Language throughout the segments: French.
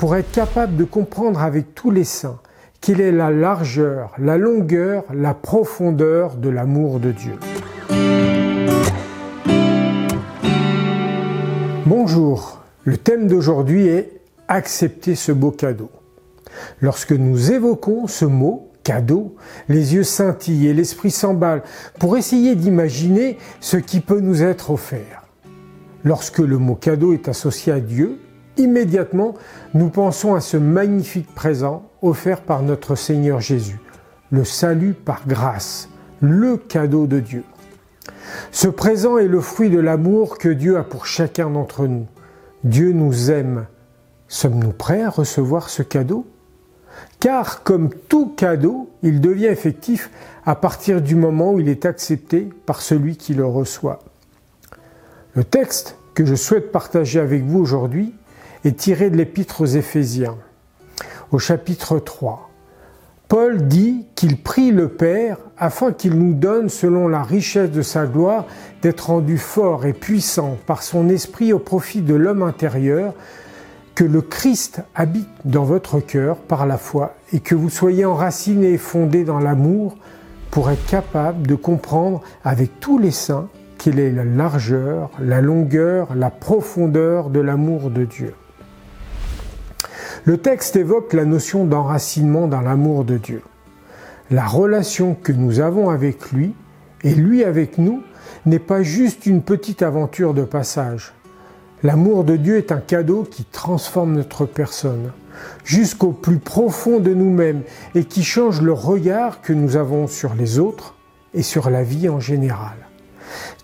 pour être capable de comprendre avec tous les saints quelle est la largeur, la longueur, la profondeur de l'amour de Dieu. Bonjour, le thème d'aujourd'hui est accepter ce beau cadeau. Lorsque nous évoquons ce mot, cadeau, les yeux scintillent et l'esprit s'emballe pour essayer d'imaginer ce qui peut nous être offert. Lorsque le mot cadeau est associé à Dieu, immédiatement nous pensons à ce magnifique présent offert par notre Seigneur Jésus, le salut par grâce, le cadeau de Dieu. Ce présent est le fruit de l'amour que Dieu a pour chacun d'entre nous. Dieu nous aime. Sommes-nous prêts à recevoir ce cadeau? Car comme tout cadeau, il devient effectif à partir du moment où il est accepté par celui qui le reçoit. Le texte que je souhaite partager avec vous aujourd'hui est tiré de l'épître aux Éphésiens, au chapitre 3. Paul dit qu'il prie le Père afin qu'il nous donne, selon la richesse de sa gloire, d'être rendu fort et puissant par son esprit au profit de l'homme intérieur, que le Christ habite dans votre cœur par la foi et que vous soyez enracinés et fondés dans l'amour pour être capable de comprendre avec tous les saints quelle est la largeur, la longueur, la profondeur de l'amour de Dieu. Le texte évoque la notion d'enracinement dans l'amour de Dieu. La relation que nous avons avec lui et lui avec nous n'est pas juste une petite aventure de passage. L'amour de Dieu est un cadeau qui transforme notre personne jusqu'au plus profond de nous-mêmes et qui change le regard que nous avons sur les autres et sur la vie en général.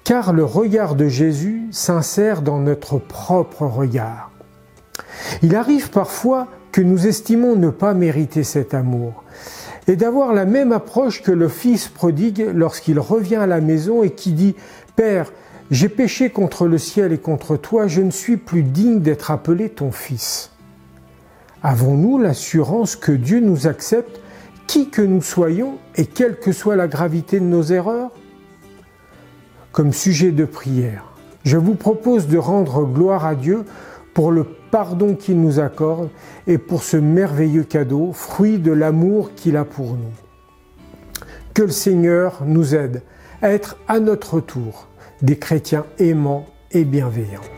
Car le regard de Jésus s'insère dans notre propre regard. Il arrive parfois que nous estimons ne pas mériter cet amour et d'avoir la même approche que le Fils prodigue lorsqu'il revient à la maison et qui dit Père, j'ai péché contre le ciel et contre toi, je ne suis plus digne d'être appelé ton fils. Avons-nous l'assurance que Dieu nous accepte, qui que nous soyons et quelle que soit la gravité de nos erreurs? Comme sujet de prière, je vous propose de rendre gloire à Dieu pour le pardon qu'il nous accorde et pour ce merveilleux cadeau, fruit de l'amour qu'il a pour nous. Que le Seigneur nous aide à être à notre tour des chrétiens aimants et bienveillants.